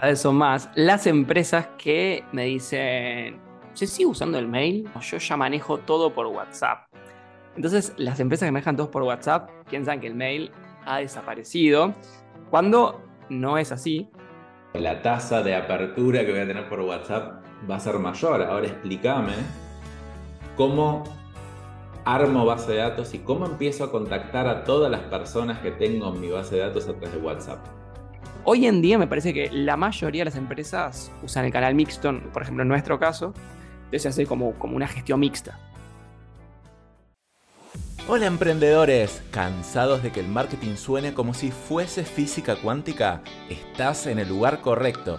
cada más las empresas que me dicen, ¿se sigue usando el mail? Yo ya manejo todo por WhatsApp. Entonces, las empresas que manejan todo por WhatsApp piensan que el mail ha desaparecido, cuando no es así. La tasa de apertura que voy a tener por WhatsApp va a ser mayor. Ahora explícame cómo armo base de datos y cómo empiezo a contactar a todas las personas que tengo en mi base de datos a través de WhatsApp. Hoy en día me parece que la mayoría de las empresas usan el canal mixto, por ejemplo en nuestro caso, entonces se hace como, como una gestión mixta. Hola emprendedores, ¿cansados de que el marketing suene como si fuese física cuántica? Estás en el lugar correcto.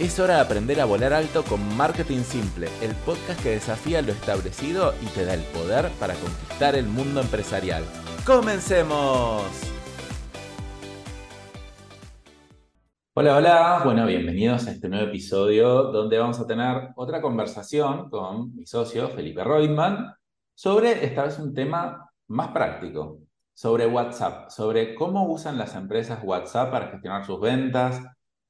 Es hora de aprender a volar alto con Marketing Simple, el podcast que desafía lo establecido y te da el poder para conquistar el mundo empresarial. ¡Comencemos! Hola, hola. Bueno, bienvenidos a este nuevo episodio donde vamos a tener otra conversación con mi socio Felipe Reutemann sobre esta vez un tema más práctico, sobre WhatsApp, sobre cómo usan las empresas WhatsApp para gestionar sus ventas,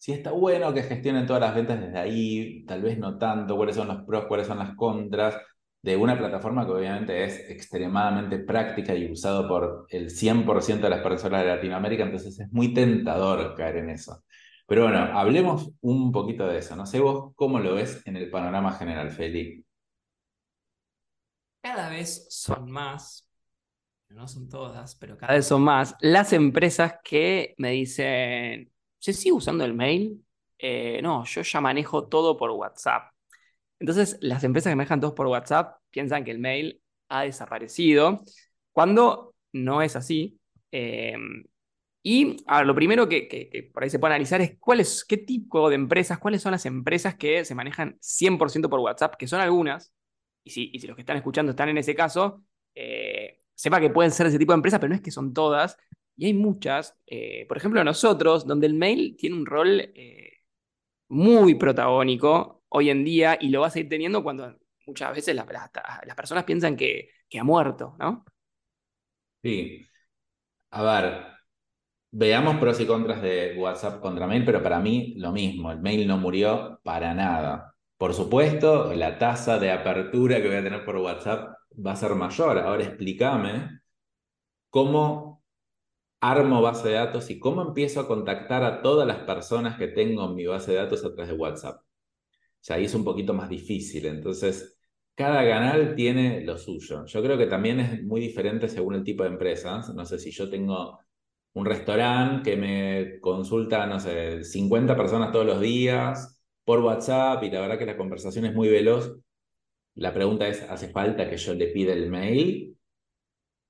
si está bueno que gestionen todas las ventas desde ahí, tal vez no tanto, cuáles son los pros, cuáles son las contras de una plataforma que obviamente es extremadamente práctica y usado por el 100% de las personas de Latinoamérica, entonces es muy tentador caer en eso. Pero bueno, hablemos un poquito de eso. No sé vos cómo lo ves en el panorama general, Felipe. Cada vez son más, no son todas, pero cada vez son más las empresas que me dicen, ¿se sigue usando el mail? Eh, no, yo ya manejo todo por WhatsApp. Entonces, las empresas que manejan todo por WhatsApp piensan que el mail ha desaparecido, cuando no es así. Em, y lo primero que, por ahí se puede analizar es cuál es, qué tipo de empresas, cuáles son las empresas que se manejan 100% por WhatsApp, que son algunas, y si, y si, los que están escuchando están en ese caso, eh, sepa que pueden ser ese tipo de empresas, pero no es que son todas, y hay muchas, eh, por ejemplo nosotros, donde el mail tiene un rol eh, muy protagónico hoy en día y lo va a seguir teniendo cuando muchas veces las, personas piensan que, ha muerto, ¿no? Sí. A ver, veamos pros y contras de WhatsApp contra mail, pero para mí lo mismo, el mail no murió para nada. Por supuesto, la tasa de apertura que voy a tener por WhatsApp va a ser mayor. Ahora explícame cómo armo base de datos y cómo empiezo a contactar a todas las personas que tengo en mi base de datos a través de WhatsApp. Ya ahí es un poquito más difícil, entonces cada canal tiene lo suyo. Yo creo que también es muy diferente según el tipo de empresas. No sé si yo tengo un restaurante que me consulta, no sé, 50 personas todos los días por WhatsApp y la verdad que la conversación es muy veloz. La pregunta es, ¿hace falta que yo le pida el mail?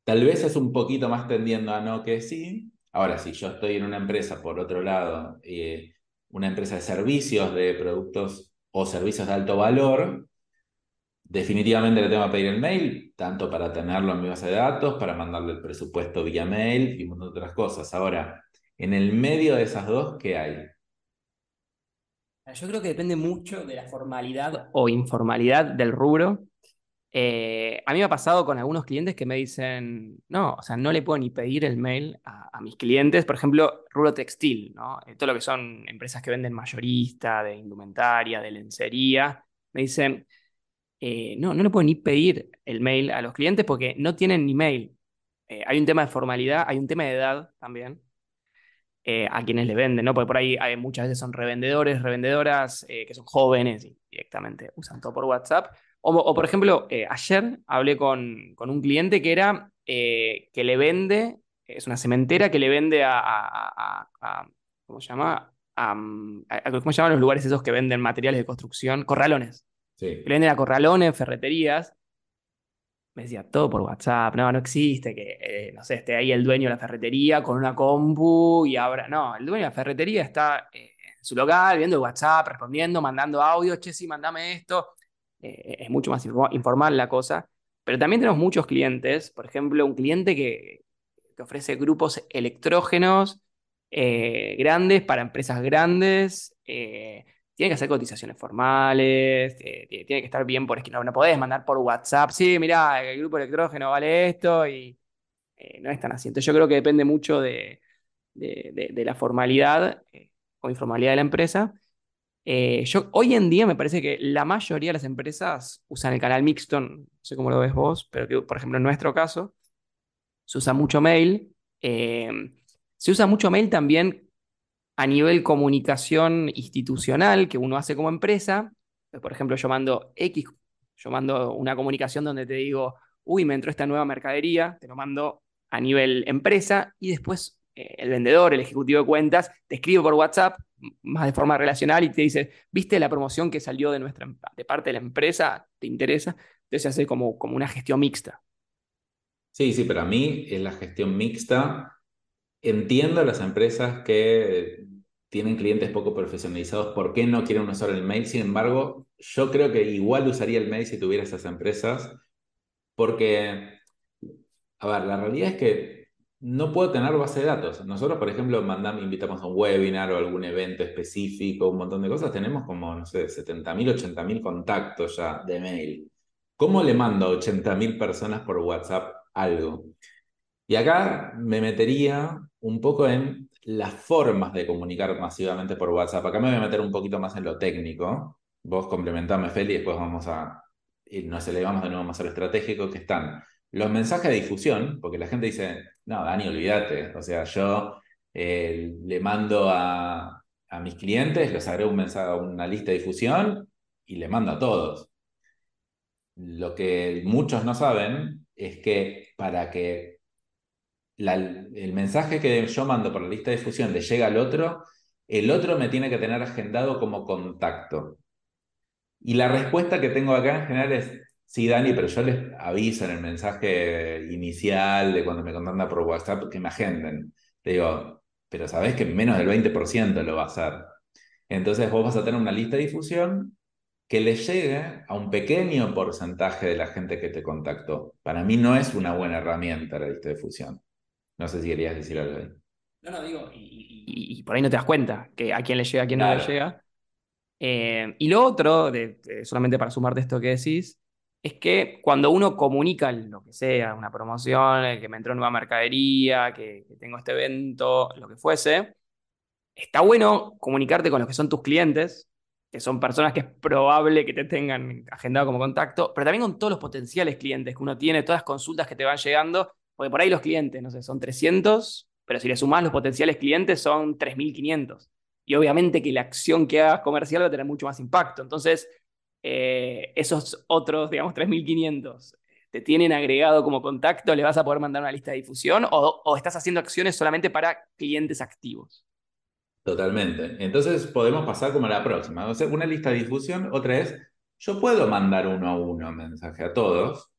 Tal vez es un poquito más tendiendo a no que sí. Ahora, si yo estoy en una empresa, por otro lado, eh, una empresa de servicios, de productos o servicios de alto valor, definitivamente le tengo que pedir el mail, tanto para tenerlo en mi base de datos, para mandarle el presupuesto vía mail y muchas otras cosas. Ahora, en el medio de esas dos, ¿qué hay? Yo creo que depende mucho de la formalidad o informalidad del rubro eh, a mí me ha pasado con algunos clientes que me dicen, no, o sea, no le puedo ni pedir el mail a, mis clientes, por ejemplo, rubro textil, ¿no? Eh, todo lo que son empresas que venden mayorista, de indumentaria, de lencería, me dicen, eh, no, no le puedo ni pedir el mail a los clientes porque no tienen ni mail. hay un tema de formalidad, hay un tema de edad también. a quienes le venden, ¿no? Porque por ahí hay, muchas veces son revendedores, revendedoras que son jóvenes y directamente usan todo por WhatsApp o, por ejemplo, eh, ayer hablé con, un cliente que era eh, que le vende, es una cementera que le vende a, ¿cómo se llama? ¿Cómo se llaman los lugares esos que venden materiales de construcción? Corralones. Sí. le venden a corralones, ferreterías. Me decía, todo por WhatsApp, no, no existe que, eh, no sé, esté ahí el dueño de la ferretería con una compu y ahora, no, el dueño de la ferretería está en su local viendo el WhatsApp, respondiendo, mandando audio, che, sí, mandame esto. Eh, es mucho más informal la cosa. Pero también tenemos muchos clientes, por ejemplo, un cliente que, que ofrece grupos electrógenos eh, grandes para empresas grandes. eh, tiene que hacer cotizaciones formales, tiene que estar bien por escrito. No, no podés mandar por WhatsApp, sí, mirá, el grupo electrógeno vale esto y no es tan así. Entonces yo creo que depende mucho de, de- la formalidad o informalidad de la empresa. Eh, yo, hoy en día me parece que la mayoría de las empresas usan el canal mixto, no sé cómo lo ves vos, pero que, por ejemplo en nuestro caso se usa mucho mail. eh, se usa mucho mail también a nivel comunicación institucional que uno hace como empresa. Por ejemplo, yo mando X, yo mando una comunicación donde te digo, uy, me entró esta nueva mercadería, te lo mando a nivel empresa y después el vendedor, el ejecutivo de cuentas, te escribe por WhatsApp más de forma relacional y te dice, ¿viste la promoción que salió de, nuestra, de parte de la empresa? ¿Te interesa? Entonces se hace como, como una gestión mixta. Sí, sí, pero a mí es la gestión mixta. Entiendo las empresas que tienen clientes poco profesionalizados, ¿por qué no quieren usar el mail? Sin embargo, yo creo que igual usaría el mail si tuviera esas empresas, porque, a ver, la realidad es que no puedo tener base de datos. Nosotros, por ejemplo, mandamos, invitamos a un webinar o algún evento específico, un montón de cosas, tenemos como, no sé, 70.000, 80.000 contactos ya de mail. ¿Cómo le mando a 80.000 personas por WhatsApp algo? Y acá me metería un poco en las formas de comunicar masivamente por WhatsApp. Acá me voy a meter un poquito más en lo técnico. Vos complementame, Feli, y después vamos a, nos elevamos de nuevo más a lo estratégico, que están los mensajes de difusión, porque la gente dice, no, Dani, olvídate. O sea, yo eh, le mando a, mis clientes, les agrego un mensaje una lista de difusión y le mando a todos. Lo que muchos no saben es que para que el mensaje que yo mando por la lista de difusión le llega al otro, el otro me tiene que tener agendado como contacto. Y la respuesta que tengo acá en general es, sí, Dani, pero yo les aviso en el mensaje inicial de cuando me contactan por WhatsApp que me agenden. Le digo, pero sabés que menos del 20% lo va a hacer. Entonces vos vas a tener una lista de difusión que le llegue a un pequeño porcentaje de la gente que te contactó. Para mí no es una buena herramienta la lista de difusión. No sé si querías decir algo ahí. No, no, digo, y, y- y por ahí no te das cuenta que a quién le llega, a quién no le llega. Eh, y lo otro, de- de- solamente para sumarte esto que decís, es que cuando uno comunica lo que sea, una promoción, que me entró nueva mercadería, que, tengo este evento, lo que fuese, está bueno comunicarte con los que son tus clientes, que son personas que es probable que te tengan agendado como contacto, pero también con todos los potenciales clientes que uno tiene, todas las consultas que te van llegando, porque por ahí los clientes, no sé, son 300, pero si le sumás los potenciales clientes son 3.500. Y obviamente que la acción que hagas comercial va a tener mucho más impacto. Entonces, eh, esos otros, digamos, 3.500 te tienen agregado como contacto, le vas a poder mandar una lista de difusión o, estás haciendo acciones solamente para clientes activos. Totalmente. Entonces podemos pasar como a la próxima. O una lista de difusión, otra es, yo puedo mandar uno a uno mensaje a todos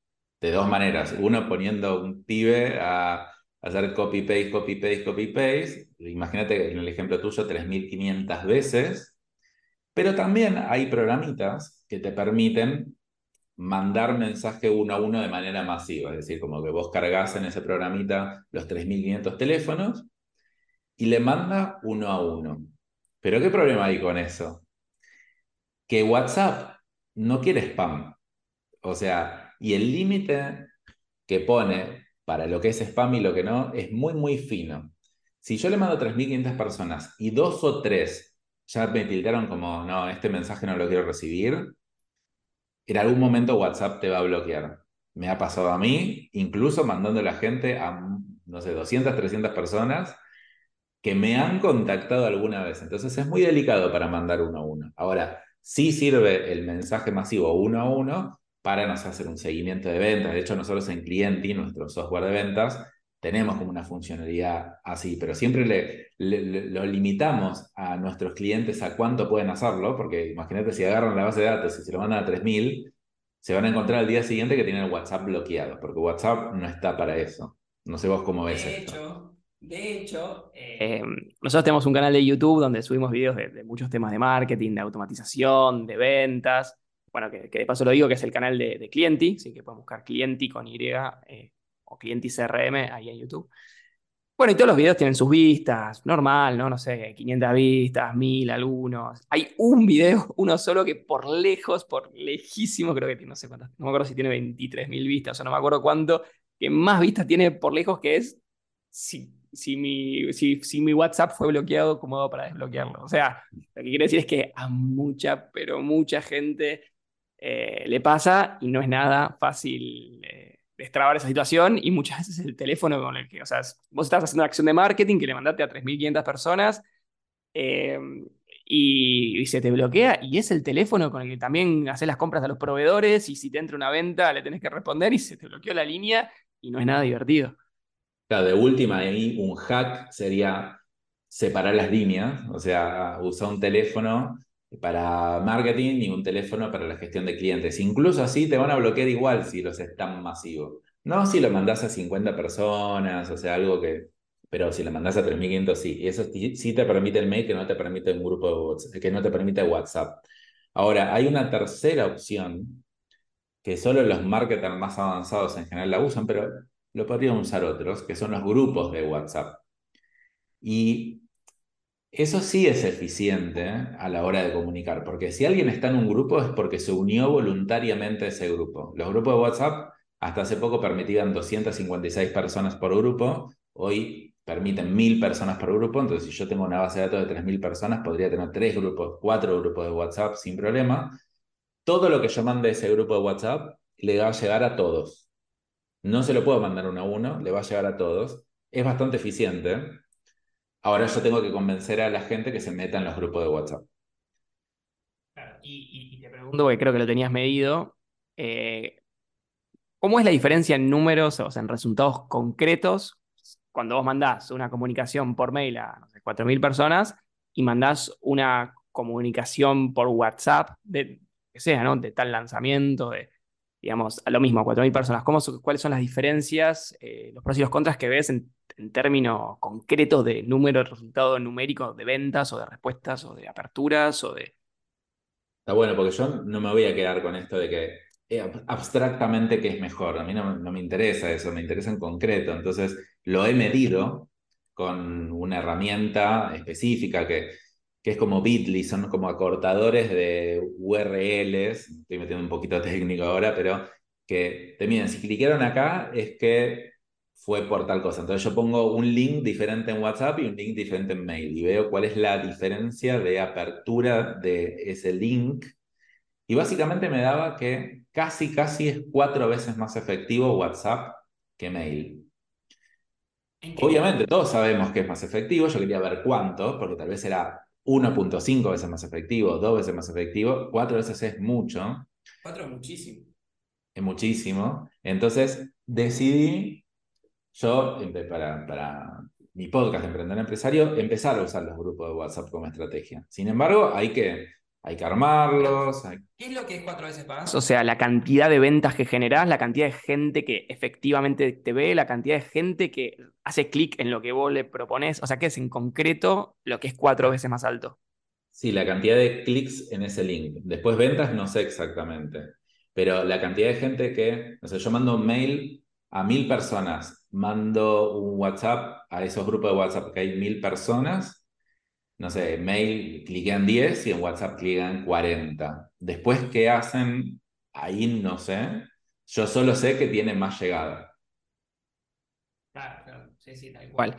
de dos maneras. Uno poniendo un pibe a hacer copy-paste, copy-paste, copy-paste. Imagínate en el ejemplo tuyo 3.500 veces. Pero también hay programitas que te permiten mandar mensaje uno a uno de manera masiva. Es decir, como que vos cargas en ese programita los 3.500 teléfonos y le manda uno a uno. Pero ¿qué problema hay con eso? Que WhatsApp no quiere spam. O sea, y el límite que pone para lo que es spam y lo que no es muy, muy fino. Si yo le mando a 3.500 personas y dos o tres ya me tildaron como, no, este mensaje no lo quiero recibir, en algún momento WhatsApp te va a bloquear. Me ha pasado a mí, incluso mandando a la gente a, no sé, 200, 300 personas que me han contactado alguna vez. Entonces es muy delicado para mandar uno a uno. Ahora, sí sirve el mensaje masivo uno a uno para nos hacer un seguimiento de ventas. De hecho, nosotros en Clienti, nuestro software de ventas, tenemos como una funcionalidad así, pero siempre le, le- le- lo limitamos a nuestros clientes a cuánto pueden hacerlo, porque imagínate si agarran la base de datos y se lo mandan a 3000, se van a encontrar al día siguiente que tienen el WhatsApp bloqueado, porque WhatsApp no está para eso. No sé vos cómo ves De esto. hecho, de hecho, eh, nosotros tenemos un canal de YouTube donde subimos videos de, de muchos temas de marketing, de automatización, de ventas. bueno, que, de paso lo digo, que es el canal de, de Clienti, así que pueden buscar Clienti con Y eh, o Clienti CRM ahí en YouTube. Bueno, y todos los videos tienen sus vistas, normal, ¿no? No sé, 500 vistas, 1000 algunos. Hay un video, uno solo, que por lejos, por lejísimo, creo que tiene, no sé cuántas, no me acuerdo si tiene 23.000 vistas o no me acuerdo cuánto, que más vistas tiene por lejos, que es si, si, mi, si, si mi WhatsApp fue bloqueado, ¿cómo hago para desbloquearlo? O sea, lo que quiero decir es que a mucha, pero mucha gente eh, le pasa y no es nada fácil eh, destrabar esa situación y muchas veces el teléfono con el que, o sea, vos estás haciendo una acción de marketing que le mandaste a 3.500 personas eh, y, se te bloquea y es el teléfono con el que también haces las compras a los proveedores y si te entra una venta le tenés que responder y se te bloqueó la línea y no es nada divertido. Claro, de última ahí un hack sería separar las líneas, o sea, usar un teléfono para marketing y un teléfono para la gestión de clientes. Incluso así te van a bloquear igual si los es tan masivo. No si lo mandás a 50 personas, o sea, algo que... Pero si lo mandás a 3.500, sí. Y eso sí te permite el mail que no te permite un grupo de WhatsApp, que no te permite WhatsApp. Ahora, hay una tercera opción que solo los marketers más avanzados en general la usan, pero lo podrían usar otros, que son los grupos de WhatsApp. Y eso sí es eficiente a la hora de comunicar, porque si alguien está en un grupo es porque se unió voluntariamente a ese grupo. Los grupos de WhatsApp hasta hace poco permitían 256 personas por grupo, hoy permiten 1000 personas por grupo, entonces si yo tengo una base de datos de 3000 personas, podría tener tres grupos, cuatro grupos de WhatsApp sin problema. Todo lo que yo mande a ese grupo de WhatsApp le va a llegar a todos. No se lo puedo mandar uno a uno, le va a llegar a todos. Es bastante eficiente. Ahora yo tengo que convencer a la gente que se meta en los grupos de WhatsApp. Y, te pregunto, porque creo que lo tenías medido, eh, ¿cómo es la diferencia en números, o sea, en resultados concretos, cuando vos mandás una comunicación por mail a no 4.000 personas y mandás una comunicación por WhatsApp de, que sea, ¿no? De tal lanzamiento, de, digamos, a lo mismo, a 4.000 personas. ¿Cómo, ¿Cuáles son las diferencias, eh, los pros y los contras que ves en términos concretos de número, resultado numérico de ventas o de respuestas o de aperturas o de... Está bueno, porque yo no me voy a quedar con esto de que eh, abstractamente qué es mejor. A mí no, me interesa eso, me interesa en concreto. Entonces, lo he medido con una herramienta específica que, que es como Bitly, son como acortadores de URLs. Estoy metiendo un poquito técnico ahora, pero que te miden. Si clicaron acá, es que fue por tal cosa. Entonces yo pongo un link diferente en WhatsApp y un link diferente en mail y veo cuál es la diferencia de apertura de ese link. Y básicamente me daba que casi, casi es cuatro veces más efectivo WhatsApp que mail. Obviamente todos sabemos que es más efectivo, yo quería ver cuánto, porque tal vez era 1.5 veces más efectivo, dos veces más efectivo, cuatro veces es mucho. Cuatro es muchísimo. Es muchísimo. Entonces decidí yo, para, para mi podcast de Emprendedor Empresario, empezar a usar los grupos de WhatsApp como estrategia. Sin embargo, hay que, hay que armarlos. ¿Qué es lo que es cuatro veces más? O sea, la cantidad de ventas que generás, la cantidad de gente que efectivamente te ve, la cantidad de gente que hace clic en lo que vos le propones. O sea, ¿qué es en concreto lo que es cuatro veces más alto? Sí, la cantidad de clics en ese link. Después ventas, no sé exactamente. Pero la cantidad de gente que, no sé, yo mando un mail a mil personas mando un WhatsApp a esos grupos de WhatsApp que hay mil personas, no sé, en mail cliquean 10 y en WhatsApp cliquean 40. Después, ¿qué hacen? Ahí no sé. Yo solo sé que tiene más llegada. Claro, claro. Sí, sí, tal cual.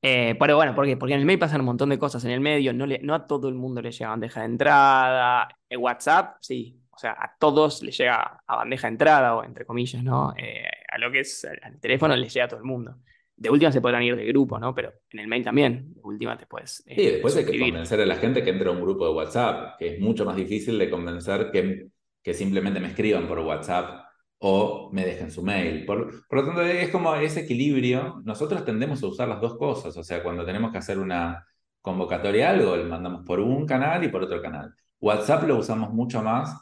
Eh, pero bueno, ¿por qué? Porque en el mail pasan un montón de cosas en el medio, no, le, no a todo el mundo le llega bandeja de entrada. En WhatsApp, sí, o sea, a todos les llega a bandeja de entrada, o entre comillas, ¿no? Eh, a lo que es al teléfono les llega a todo el mundo. De última se podrán ir de grupo, ¿no? Pero en el mail también, de última te puedes. Eh, sí, después hay que convencer a la gente que entre a un grupo de WhatsApp, que es mucho más difícil de convencer que, que simplemente me escriban por WhatsApp o me dejen su mail. Por, por, lo tanto, es como ese equilibrio. Nosotros tendemos a usar las dos cosas. O sea, cuando tenemos que hacer una convocatoria algo, le mandamos por un canal y por otro canal. WhatsApp lo usamos mucho más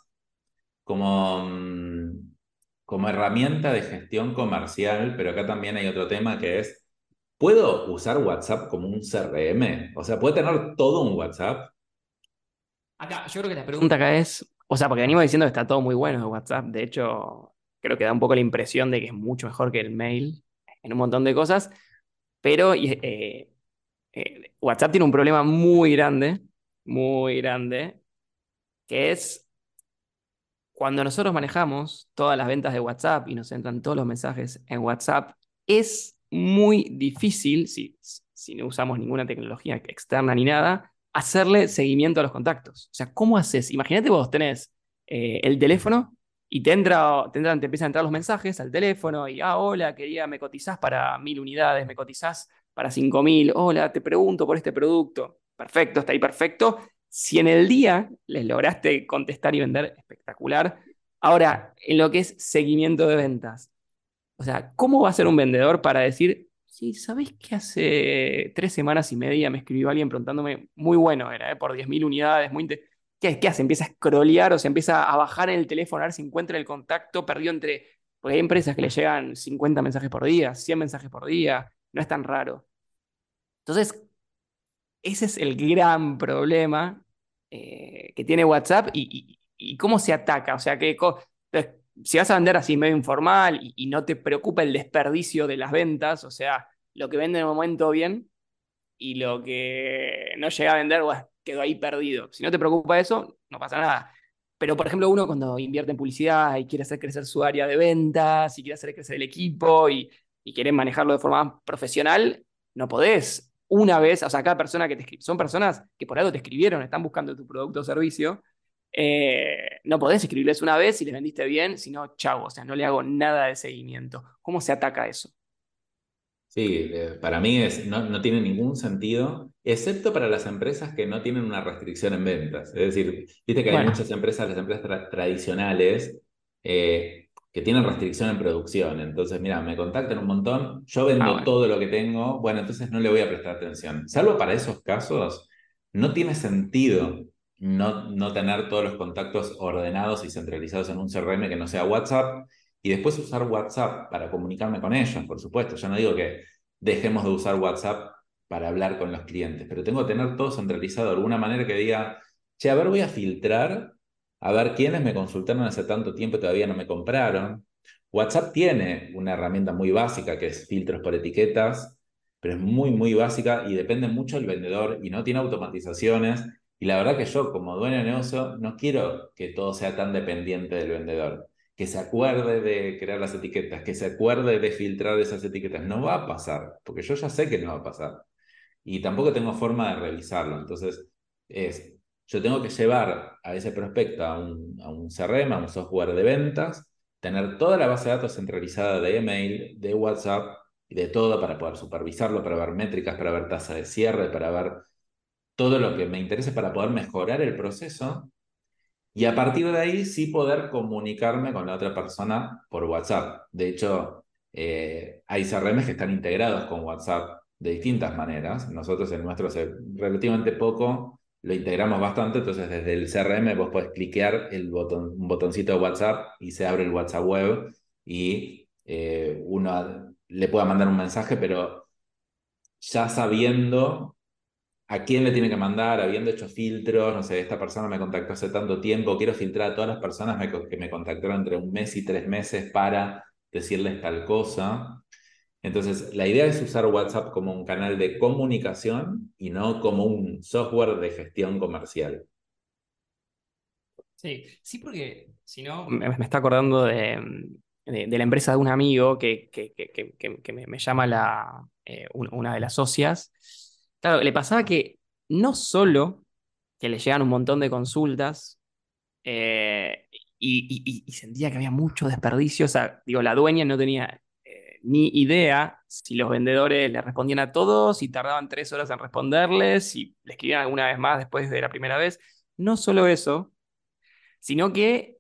como, mm, como herramienta de gestión comercial, pero acá también hay otro tema que es, ¿puedo usar WhatsApp como un CRM? O sea, ¿puedo tener todo un WhatsApp? Acá, yo creo que la pregunta acá es, O sea, porque venimos diciendo que está todo muy bueno de WhatsApp. De hecho, creo que da un poco la impresión de que es mucho mejor que el mail en un montón de cosas. Pero eh, eh, WhatsApp tiene un problema muy grande, muy grande, que es cuando nosotros manejamos todas las ventas de WhatsApp y nos entran todos los mensajes en WhatsApp, es muy difícil, si, si no usamos ninguna tecnología externa ni nada, hacerle seguimiento a los contactos. O sea, ¿cómo haces? Imagínate vos tenés eh, el teléfono y te, entra, te, te empiezan a entrar los mensajes al teléfono y, ah, hola, quería, me cotizás para mil unidades, me cotizás para cinco mil, hola, te pregunto por este producto. Perfecto, está ahí perfecto. Si en el día les lograste contestar y vender, espectacular. Ahora, en lo que es seguimiento de ventas, o sea, ¿cómo va a ser un vendedor para decir, sí, ¿sabéis que hace tres semanas y media me escribió alguien preguntándome, muy bueno era, ¿eh? por 10.000 unidades, muy... ¿Qué, ¿Qué hace? Empieza a scrollear o se empieza a bajar en el teléfono a ver si encuentra el contacto, perdió entre... Porque hay empresas que le llegan 50 mensajes por día, 100 mensajes por día, no es tan raro. Entonces, ese es el gran problema eh, que tiene WhatsApp y, cómo se ataca. O sea, que si vas a vender así medio informal y, no te preocupa el desperdicio de las ventas, o sea, lo que vende en el momento bien y lo que no llega a vender, quedó ahí perdido. Si no te preocupa eso, no pasa nada. Pero, por ejemplo, uno cuando invierte en publicidad y quiere hacer crecer su área de ventas y quiere hacer crecer el equipo y, y quiere manejarlo de forma profesional, no podés una vez, o sea, cada persona que te escribe, son personas que por algo te escribieron, están buscando tu producto o servicio, eh, no podés escribirles una vez si les vendiste bien, sino chavo, o sea, no le hago nada de seguimiento. ¿Cómo se ataca eso? Sí, eh, para mí es, no, tiene ningún sentido, excepto para las empresas que no tienen una restricción en ventas. Es decir, viste que hay muchas empresas, las empresas tradicionales, eh, que tienen restricción en producción. Entonces, mira, me contactan un montón, yo vendo ah, todo lo que tengo, bueno, entonces no le voy a prestar atención. Salvo para esos casos, no tiene sentido no, no tener todos los contactos ordenados y centralizados en un CRM que no sea WhatsApp y después usar WhatsApp para comunicarme con ellos, por supuesto. Yo no digo que dejemos de usar WhatsApp para hablar con los clientes, pero tengo que tener todo centralizado de alguna manera que diga, che, a ver, voy a filtrar a ver quiénes me consultaron hace tanto tiempo y todavía no me compraron. WhatsApp tiene una herramienta muy básica que es filtros por etiquetas, pero es muy, muy básica y depende mucho del vendedor y no tiene automatizaciones. Y la verdad que yo, como dueño de negocio, no quiero que todo sea tan dependiente del vendedor. Que se acuerde de crear las etiquetas, que se acuerde de filtrar esas etiquetas. No va a pasar, porque yo ya sé que no va a pasar. Y tampoco tengo forma de revisarlo. Entonces, es yo tengo que llevar a ese prospecto a un, a un CRM, a un software de ventas, tener toda la base de datos centralizada de email, de WhatsApp y de todo para poder supervisarlo, para ver métricas, para ver tasa de cierre, para ver todo lo que me interese para poder mejorar el proceso. Y a partir de ahí sí poder comunicarme con la otra persona por WhatsApp. De hecho, eh, hay CRM que están integrados con WhatsApp de distintas maneras. Nosotros en nuestro hace relativamente poco lo integramos bastante, entonces desde el CRM vos podés cliquear el botón, un botoncito de WhatsApp y se abre el WhatsApp web y eh, uno le pueda mandar un mensaje, pero ya sabiendo a quién le tiene que mandar, habiendo hecho filtros, no sé, esta persona me contactó hace tanto tiempo, quiero filtrar a todas las personas que me contactaron entre un mes y tres meses para decirles tal cosa. Entonces, la idea es usar WhatsApp como un canal de comunicación y no como un software de gestión comercial. Sí, sí, porque si no, me, está acordando de, la empresa de un amigo que, que, me, llama la, eh, una de las socias. Claro, le pasaba que no solo que le llegan un montón de consultas eh, y, y, sentía que había mucho desperdicio, o sea, digo, la dueña no tenía ni idea si los vendedores le respondían a todos, y tardaban tres horas en responderles, y le escribían alguna vez más después de la primera vez. No solo eso, sino que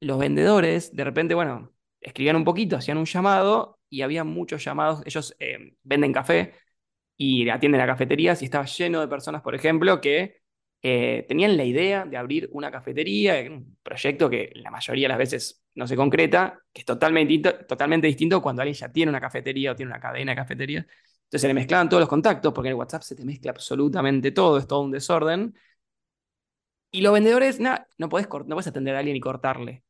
los vendedores de repente, bueno, escribían un poquito, hacían un llamado y había muchos llamados. Ellos eh, venden café y atienden a cafeterías y estaba lleno de personas, por ejemplo, que eh, tenían la idea de abrir una cafetería, un proyecto que la mayoría de las veces no se concreta, que es totalmente, distinto, totalmente distinto cuando alguien ya tiene una cafetería o tiene una cadena de cafeterías. Entonces se le mezclaban todos los contactos, porque en el WhatsApp se te mezcla absolutamente todo, es todo un desorden. Y los vendedores, nada, no puedes, no puedes atender a alguien y cortarle.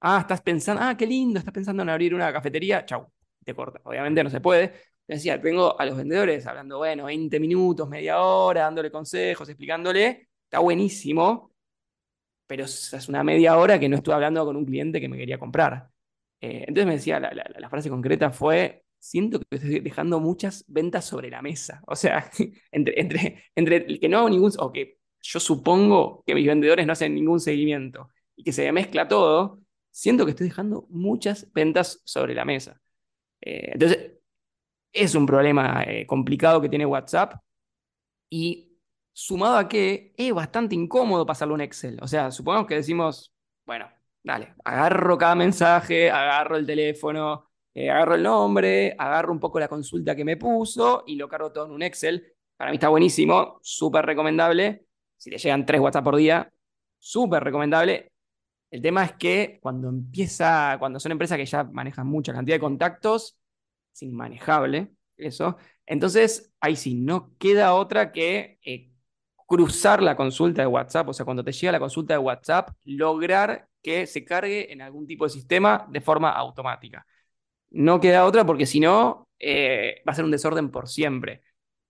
Ah, estás pensando, ah, qué lindo, estás pensando en abrir una cafetería, chau, te corta. Obviamente no se puede. Decía, tengo a los vendedores hablando, bueno, 20 minutos, media hora, dándole consejos, explicándole, está buenísimo, pero es una media hora que no estuve hablando con un cliente que me quería comprar. Eh, entonces me decía, la, frase concreta fue, siento que estoy dejando muchas ventas sobre la mesa. O sea, entre, entre, entre el que no hago ningún, o que yo supongo que mis vendedores no hacen ningún seguimiento y que se mezcla todo, siento que estoy dejando muchas ventas sobre la mesa. Eh, entonces, es un problema eh, complicado que tiene WhatsApp y sumado a que es bastante incómodo pasarlo en Excel. O sea, supongamos que decimos, bueno, dale, agarro cada mensaje, agarro el teléfono, eh, agarro el nombre, agarro un poco la consulta que me puso y lo cargo todo en un Excel. Para mí está buenísimo, súper recomendable. Si le llegan tres WhatsApp por día, súper recomendable. El tema es que cuando empieza, cuando son empresas que ya manejan mucha cantidad de contactos, es inmanejable eso. Entonces, ahí sí, no queda otra que eh, cruzar la consulta de WhatsApp, o sea, cuando te llega la consulta de WhatsApp, lograr que se cargue en algún tipo de sistema de forma automática. No queda otra porque si no, eh, va a ser un desorden por siempre.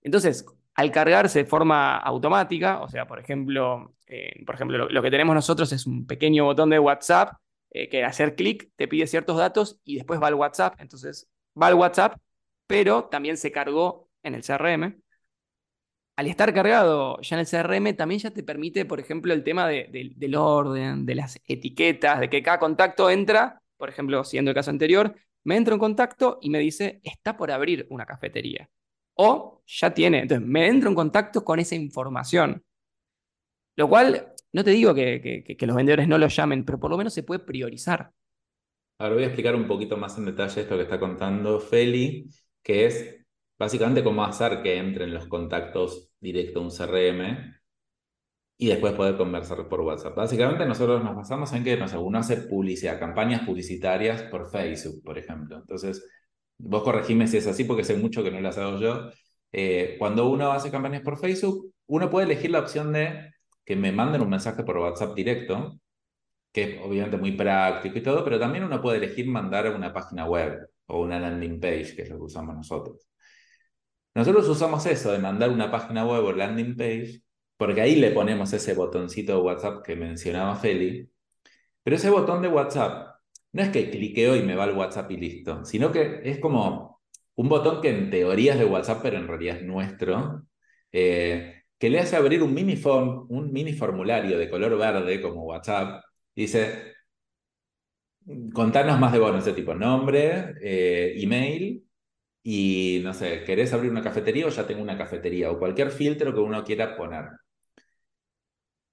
Entonces, al cargarse de forma automática, o sea, por ejemplo, eh, por ejemplo lo, que tenemos nosotros es un pequeño botón de WhatsApp que al hacer clic te pide ciertos datos y después va al WhatsApp. Entonces, va al WhatsApp, pero también se cargó en el CRM al estar cargado ya en el CRM, también ya te permite, por ejemplo, el tema del orden, de las etiquetas, de que cada contacto entra, por ejemplo, siendo el caso anterior, me entra un contacto y me dice, está por abrir una cafetería. O ya tiene, entonces me entra un contacto con esa información. Lo cual, no te digo que, que los vendedores no lo llamen, pero por lo menos se puede priorizar. Ahora voy a explicar un poquito más en detalle esto que está contando Feli, que es básicamente cómo hacer que entren los contactos directo a un CRM y después poder conversar por WhatsApp. Básicamente nosotros nos basamos en que no sé, uno hace publicidad, campañas publicitarias por Facebook, por ejemplo. Entonces, vos corregime si es así porque sé mucho que no las hago yo. Eh, cuando uno hace campañas por Facebook, uno puede elegir la opción de que me manden un mensaje por WhatsApp directo, que es obviamente muy práctico y todo, pero también uno puede elegir mandar una página web o una landing page, que es lo que usamos nosotros. Nosotros usamos eso de mandar una página web o landing page, porque ahí le ponemos ese botoncito de WhatsApp que mencionaba Feli, pero ese botón de WhatsApp no es que cliqueo y me va al WhatsApp y listo, sino que es como un botón que en teoría es de WhatsApp, pero en realidad es nuestro, eh, que le hace abrir un mini, form, un mini formulario de color verde como WhatsApp. Dice, contanos más de vos, ese tipo, nombre, eh, email y no sé, ¿querés abrir una cafetería o ya tengo una cafetería? O cualquier filtro que uno quiera poner.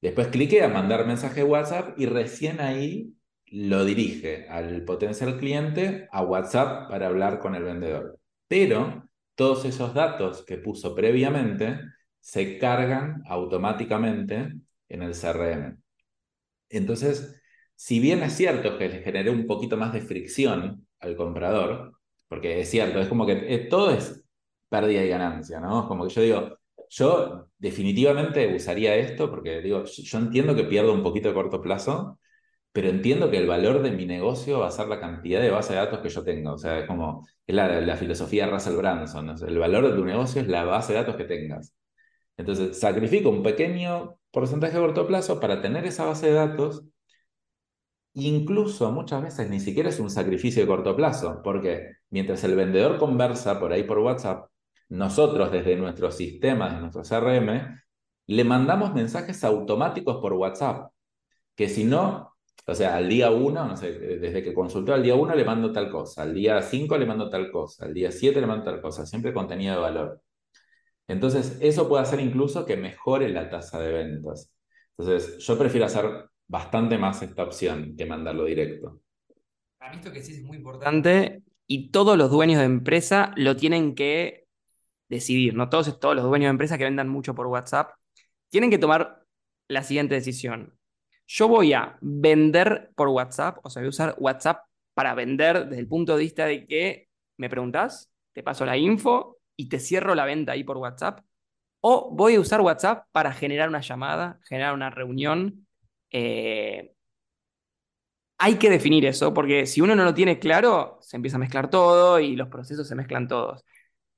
Después clique a mandar mensaje WhatsApp y recién ahí lo dirige al potencial cliente a WhatsApp para hablar con el vendedor. Pero todos esos datos que puso previamente se cargan automáticamente en el CRM. Entonces, si bien es cierto que le generé un poquito más de fricción al comprador, porque es cierto, es como que eh, todo es pérdida y ganancia, ¿no? Es como que yo digo, yo definitivamente usaría esto porque digo, yo entiendo que pierdo un poquito de corto plazo, pero entiendo que el valor de mi negocio va a ser la cantidad de base de datos que yo tengo. O sea, es como, es la, filosofía de Russell Branson. el valor de tu negocio es la base de datos que tengas. Entonces, sacrifico un pequeño porcentaje de corto plazo para tener esa base de datos Incluso muchas veces ni siquiera es un sacrificio de corto plazo, porque mientras el vendedor conversa por ahí por WhatsApp, nosotros desde nuestro sistema, desde nuestro CRM, le mandamos mensajes automáticos por WhatsApp, que si no, o sea, al día 1, no sé, desde que consultó al día 1 le mando tal cosa, al día 5 le mando tal cosa, al día 7 le mando tal cosa, siempre contenido de valor. Entonces, eso puede hacer incluso que mejore la tasa de ventas. Entonces, yo prefiero hacer bastante más esta opción que mandarlo directo. Para mí esto que sí es muy importante y todos los dueños de empresa lo tienen que decidir, ¿no? Todos, todos los dueños de empresa que vendan mucho por WhatsApp tienen que tomar la siguiente decisión. Yo voy a vender por WhatsApp, o sea, voy a usar WhatsApp para vender desde el punto de vista de que me preguntas, te paso la info y te cierro la venta ahí por WhatsApp. o voy a usar WhatsApp para generar una llamada, generar una reunión. Eh, hay que definir eso, porque si uno no lo tiene claro, se empieza a mezclar todo y los procesos se mezclan todos.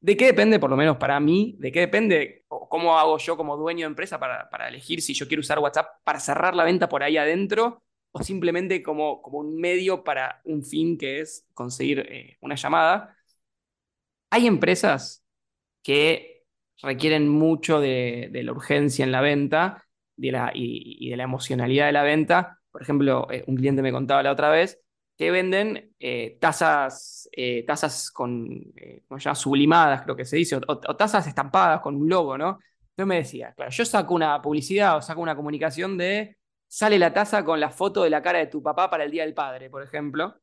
¿De qué depende, por lo menos para mí, de qué depende o cómo hago yo como dueño de empresa para, para, elegir si yo quiero usar WhatsApp para cerrar la venta por ahí adentro o simplemente como, como un medio para un fin que es conseguir eh, una llamada? Hay empresas que requieren mucho de, la urgencia en la venta y, de la emocionalidad de la venta. Por ejemplo, eh, un cliente me contaba la otra vez que venden eh, tazas, eh, tazas con, ¿cómo? Sublimadas, creo que se dice, o, o, tazas estampadas con un logo, ¿no? Entonces me decía, claro, yo saco una publicidad o saco una comunicación de, sale la taza con la foto de la cara de tu papá para el Día del Padre, por ejemplo.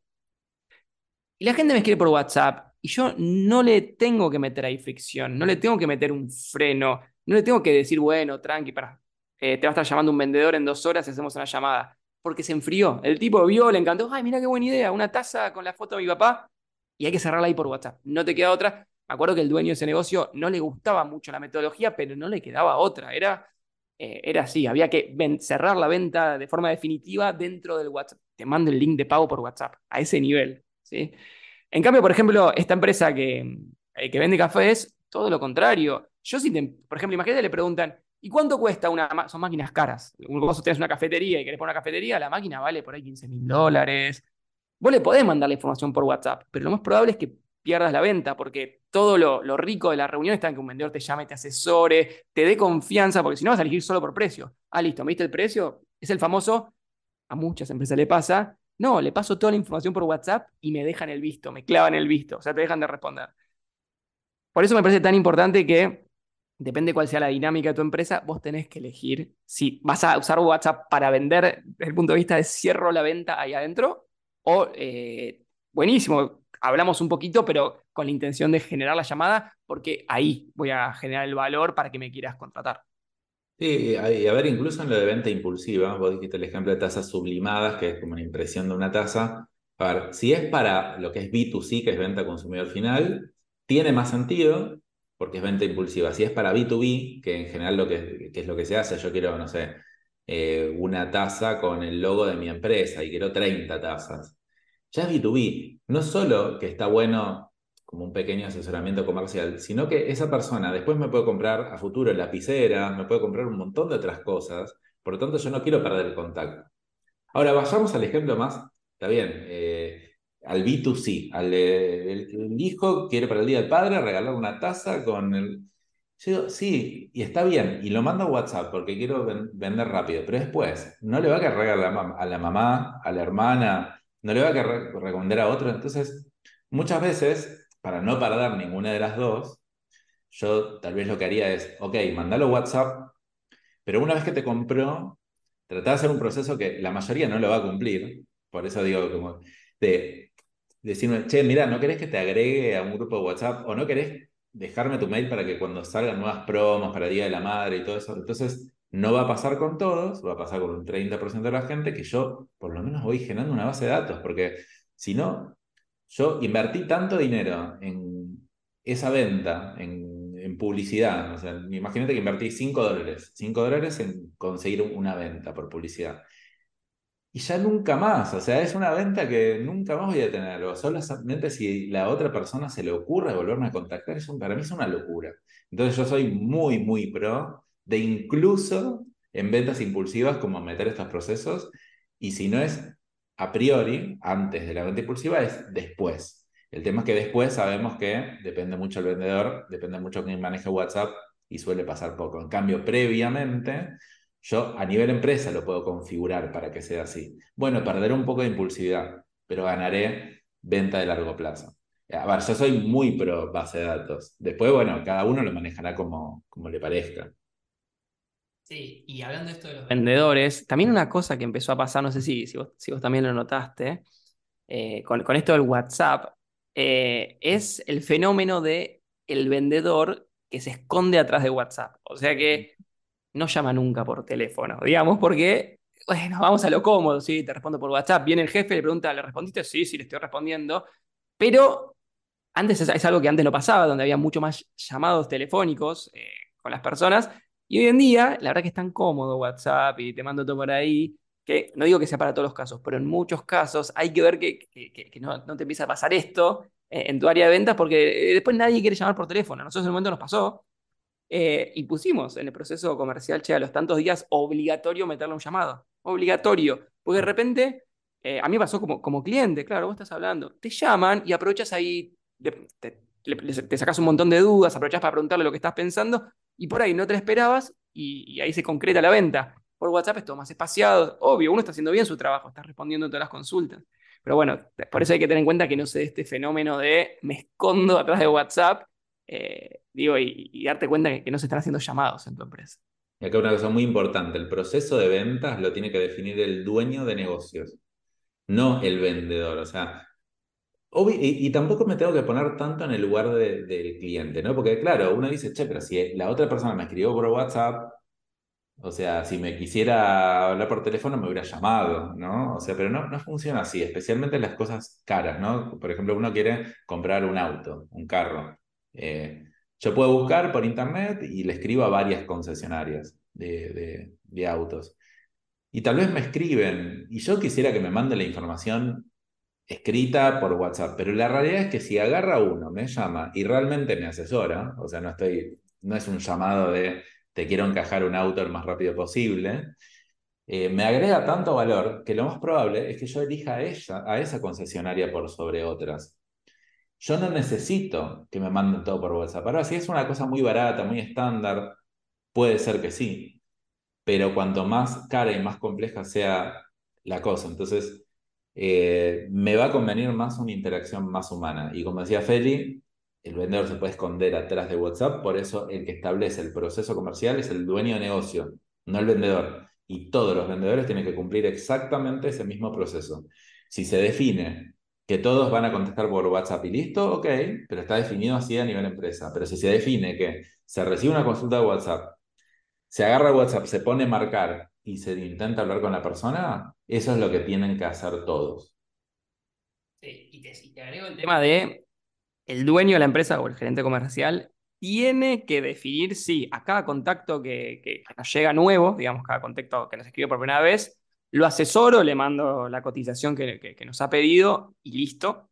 Y la gente me escribe por WhatsApp y yo no le tengo que meter ahí fricción, no le tengo que meter un freno, no le tengo que decir, bueno, tranqui, para, te va a estar llamando un vendedor en dos horas y hacemos una llamada porque se enfrió. El tipo vio, le encantó, ay, mira qué buena idea, una taza con la foto de mi papá y hay que cerrarla ahí por WhatsApp. No te queda otra. Me acuerdo que el dueño de ese negocio no le gustaba mucho la metodología, pero no le quedaba otra. Era, eh, era así, había que cerrar la venta de forma definitiva dentro del WhatsApp. Te mando el link de pago por WhatsApp, a ese nivel. ¿sí? En cambio, por ejemplo, esta empresa que, eh, que vende cafés, todo lo contrario. Yo, si te, por ejemplo, imagínate, le preguntan, ¿Y cuánto cuesta una? Son máquinas caras. Vos tenés una cafetería y querés poner una cafetería, la máquina vale por ahí 15 mil dólares. Vos le podés mandar la información por WhatsApp, pero lo más probable es que pierdas la venta, porque todo lo, lo, rico de la reunión está en que un vendedor te llame, te asesore, te dé confianza, porque si no vas a elegir solo por precio. Ah, listo, ¿me diste el precio? Es el famoso, a muchas empresas le pasa, no, le paso toda la información por WhatsApp y me dejan el visto, me clavan el visto, o sea, te dejan de responder. Por eso me parece tan importante que depende cuál sea la dinámica de tu empresa, vos tenés que elegir si vas a usar WhatsApp para vender desde el punto de vista de cierro la venta ahí adentro o, eh, buenísimo, hablamos un poquito, pero con la intención de generar la llamada, porque ahí voy a generar el valor para que me quieras contratar. Sí, a ver, incluso en lo de venta impulsiva, vos dijiste el ejemplo de tazas sublimadas, que es como una impresión de una taza. A ver, si es para lo que es B2C, que es venta consumidor final, tiene más sentido porque es venta impulsiva. Si es para B2B, que en general lo que, que es lo que se hace, yo quiero, no sé, eh, una taza con el logo de mi empresa y quiero 30 tazas. Ya es B2B. No solo que está bueno como un pequeño asesoramiento comercial, sino que esa persona después me puede comprar a futuro lapicera, me puede comprar un montón de otras cosas. Por lo tanto, yo no quiero perder el contacto. Ahora, vayamos al ejemplo más, está bien, eh, al B2C, al el, hijo quiere para el Día del Padre regalar una taza con el... Yo digo, sí, y está bien, y lo mando a WhatsApp porque quiero vender rápido, pero después no le va a querer a la, a la mamá, a la hermana, no le va a querer recomendar a otro. Entonces, muchas veces, para no perder ninguna de las dos, yo tal vez lo que haría es, ok, mandalo WhatsApp, pero una vez que te compró, trata de hacer un proceso que la mayoría no lo va a cumplir, por eso digo como de decirme, che, mira, ¿no querés que te agregue a un grupo de WhatsApp o no querés dejarme tu mail para que cuando salgan nuevas promos para Día de la Madre y todo eso? Entonces, no va a pasar con todos, va a pasar con un 30% de la gente que yo por lo menos voy generando una base de datos, porque si no, yo invertí tanto dinero en esa venta, en, publicidad, o sea, imagínate que invertí 5 dólares, 5 dólares en conseguir una venta por publicidad y ya nunca más. O sea, es una venta que nunca más voy a tener. O solamente si la otra persona se le ocurre volverme a contactar, eso para mí es una locura. Entonces yo soy muy, muy pro de incluso en ventas impulsivas como meter estos procesos. Y si no es a priori, antes de la venta impulsiva, es después. El tema es que después sabemos que depende mucho el vendedor, depende mucho quién maneje WhatsApp y suele pasar poco. En cambio, previamente, yo a nivel empresa lo puedo configurar para que sea así. Bueno, perderé un poco de impulsividad, pero ganaré venta de largo plazo. A ver, yo soy muy pro base de datos. Después, bueno, cada uno lo manejará como, como le parezca. Sí, y hablando de esto de los vendedores, también una cosa que empezó a pasar, no sé si, si, vos, también lo notaste, eh, con, con, esto del WhatsApp, eh, es el fenómeno de el vendedor que se esconde atrás de WhatsApp. O sea que no llama nunca por teléfono, digamos, porque, bueno, vamos a lo cómodo, ¿sí? Te respondo por WhatsApp, viene el jefe, le pregunta, ¿le respondiste? Sí, sí, le estoy respondiendo, pero antes es, algo que antes no pasaba, donde había mucho más llamados telefónicos, eh, con las personas. Y hoy en día, la verdad que es tan cómodo WhatsApp y te mando todo por ahí, que no digo que sea para todos los casos, pero en muchos casos hay que ver que, que, no, no, te empieza a pasar esto eh, en tu área de ventas, porque después nadie quiere llamar por teléfono. Nosotros en el momento nos pasó. Eh, y pusimos en el proceso comercial, che, a los tantos días, obligatorio meterle un llamado. Obligatorio. Porque de repente, eh, a mí pasó como, como cliente, claro, vos estás hablando, te llaman y aprovechas ahí, te, te, sacas un montón de dudas, aprovechas para preguntarle lo que estás pensando y por ahí no te lo esperabas y, ahí se concreta la venta. Por WhatsApp es todo más espaciado, obvio, uno está haciendo bien su trabajo, está respondiendo todas las consultas. Pero bueno, por eso hay que tener en cuenta que no se dé este fenómeno de me escondo atrás de WhatsApp, eh, digo, y, darte cuenta que, que no se están haciendo llamados en tu empresa. Y acá una cosa muy importante, el proceso de ventas lo tiene que definir el dueño de negocios, no el vendedor. O sea, y, tampoco me tengo que poner tanto en el lugar del cliente, ¿no? Porque claro, uno dice, che, pero si la otra persona me escribió por WhatsApp, o sea, si me quisiera hablar por teléfono me hubiera llamado, ¿no? O sea, pero no, no funciona así, especialmente en las cosas caras, ¿no? Por ejemplo, uno quiere comprar un auto, un carro. Eh, yo puedo buscar por internet y le escribo a varias concesionarias de, de autos. Y tal vez me escriben, y yo quisiera que me mande la información escrita por WhatsApp, pero la realidad es que si agarra uno, me llama y realmente me asesora, o sea, no estoy, no es un llamado de te quiero encajar un auto lo más rápido posible, eh, me agrega tanto valor que lo más probable es que yo elija a ella, a esa concesionaria por sobre otras. Yo no necesito que me manden todo por WhatsApp. Ahora, si es una cosa muy barata, muy estándar, puede ser que sí, pero cuanto más cara y más compleja sea la cosa, entonces eh, me va a convenir más una interacción más humana. Y como decía Feli, el vendedor se puede esconder atrás de WhatsApp, por eso el que establece el proceso comercial es el dueño de negocio, no el vendedor. Y todos los vendedores tienen que cumplir exactamente ese mismo proceso. Si se define que todos van a contestar por WhatsApp y listo, ok, pero está definido así a nivel empresa. Pero si se define que se recibe una consulta de WhatsApp, se agarra WhatsApp, se pone a marcar y se intenta hablar con la persona, eso es lo que tienen que hacer todos. Sí, y te, agrego el tema de el dueño de la empresa o el gerente comercial tiene que definir si a cada contacto que, nos llega nuevo, digamos, cada contacto que nos escribe por primera vez, lo asesoro, le mando la cotización que, nos ha pedido y listo,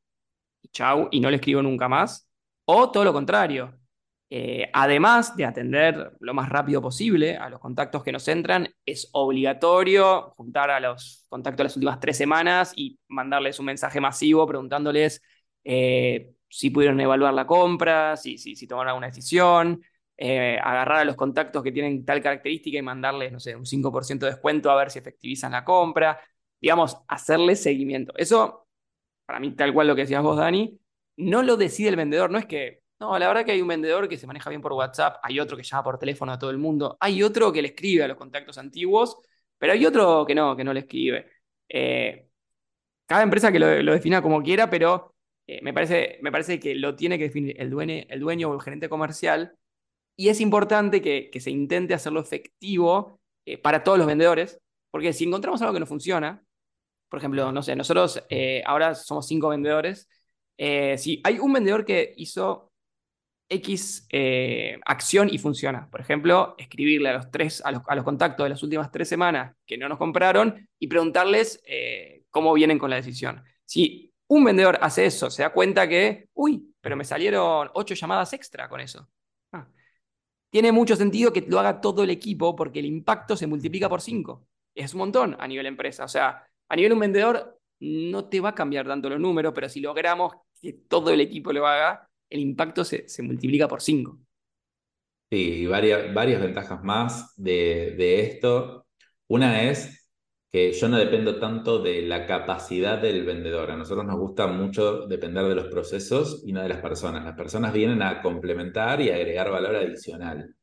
y chau, y no le escribo nunca más. O todo lo contrario, eh, además de atender lo más rápido posible a los contactos que nos entran, es obligatorio juntar a los contactos de las últimas tres semanas y mandarles un mensaje masivo preguntándoles eh, si pudieron evaluar la compra, si, si, si tomaron alguna decisión, eh, agarrar a los contactos que tienen tal característica y mandarles, no sé, un 5% de descuento a ver si efectivizan la compra. Digamos, hacerles seguimiento. Eso, para mí, tal cual lo que decías vos, Dani, no lo decide el vendedor, no es que no, la verdad que hay un vendedor que se maneja bien por WhatsApp, hay otro que llama por teléfono a todo el mundo, hay otro que le escribe a los contactos antiguos, pero hay otro que no, que no le escribe. Eh, cada empresa que lo, defina como quiera, pero eh, me, parece, me parece que lo tiene que definir el dueño, el o el gerente comercial, y es importante que, se intente hacerlo efectivo eh, para todos los vendedores, porque si encontramos algo que no funciona, por ejemplo, no sé, nosotros ahora somos cinco vendedores, si hay un vendedor que hizo X eh, acción y funciona. Por ejemplo, escribirle a los, tres, a los, contactos de las últimas tres semanas que no nos compraron y preguntarles eh, cómo vienen con la decisión. Si un vendedor hace eso, se da cuenta que, uy, pero me salieron ocho llamadas extra con eso. Ah. Tiene mucho sentido que lo haga todo el equipo porque el impacto se multiplica por cinco. Es un montón a nivel empresa. O sea, a nivel un vendedor no te va a cambiar tanto los números, pero si logramos que todo el equipo lo haga, el impacto se, multiplica por 5. Sí, y varias, varias ventajas más de, esto. Una es que yo no dependo tanto de la capacidad del vendedor. A nosotros nos gusta mucho depender de los procesos y no de las personas. Las personas vienen a complementar y agregar valor adicional,